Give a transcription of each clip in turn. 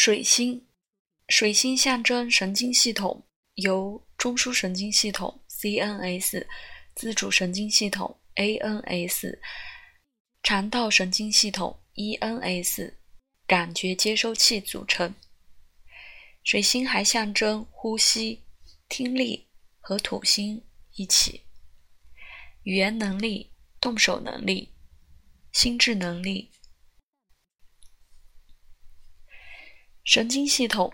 水星，水星象征神经系统，由中枢神经系统 （CNS）、自主神经系统 （ANS）、肠道神经系统 （ENS）、感觉接收器组成。水星还象征呼吸、听力和土星一起，语言能力、动手能力、心智能力。神经系统，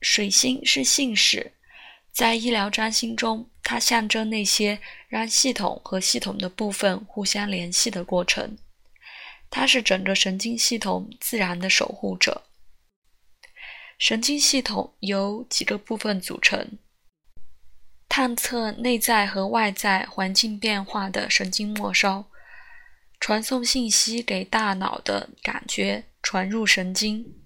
水星是信使，在医疗占星中，它象征那些让系统和系统的部分互相联系的过程。它是整个神经系统自然的守护者。神经系统由几个部分组成：探测内在和外在环境变化的神经末梢，传送信息给大脑的感觉传入神经。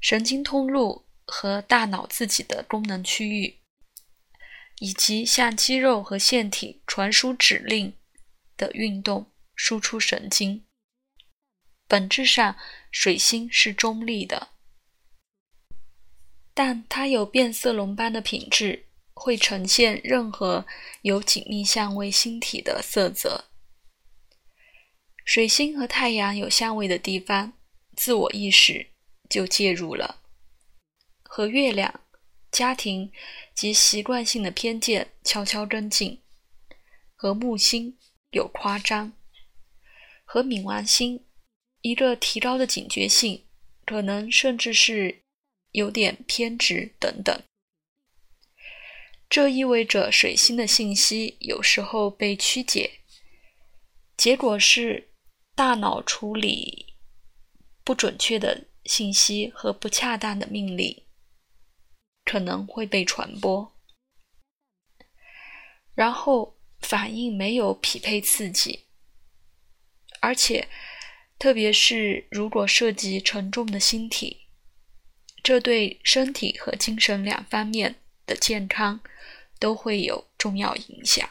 神经通路和大脑自己的功能区域，以及向肌肉和腺体传输指令的运动输出神经。本质上，水星是中立的，但它有变色龙般的品质，会呈现任何有紧密相位星体的色泽。水星和太阳有相位的地方，自我意识。就介入了，和月亮、家庭及习惯性的偏见悄悄跟进，和木星有夸张，和冥王星一个提高的警觉性，可能甚至是有点偏执等等。这意味着水星的信息有时候被曲解，结果是大脑处理不准确的。信息和不恰当的命令可能会被传播，然后反应没有匹配刺激，而且特别是如果涉及沉重的星体，这对身体和精神两方面的健康都会有重要影响。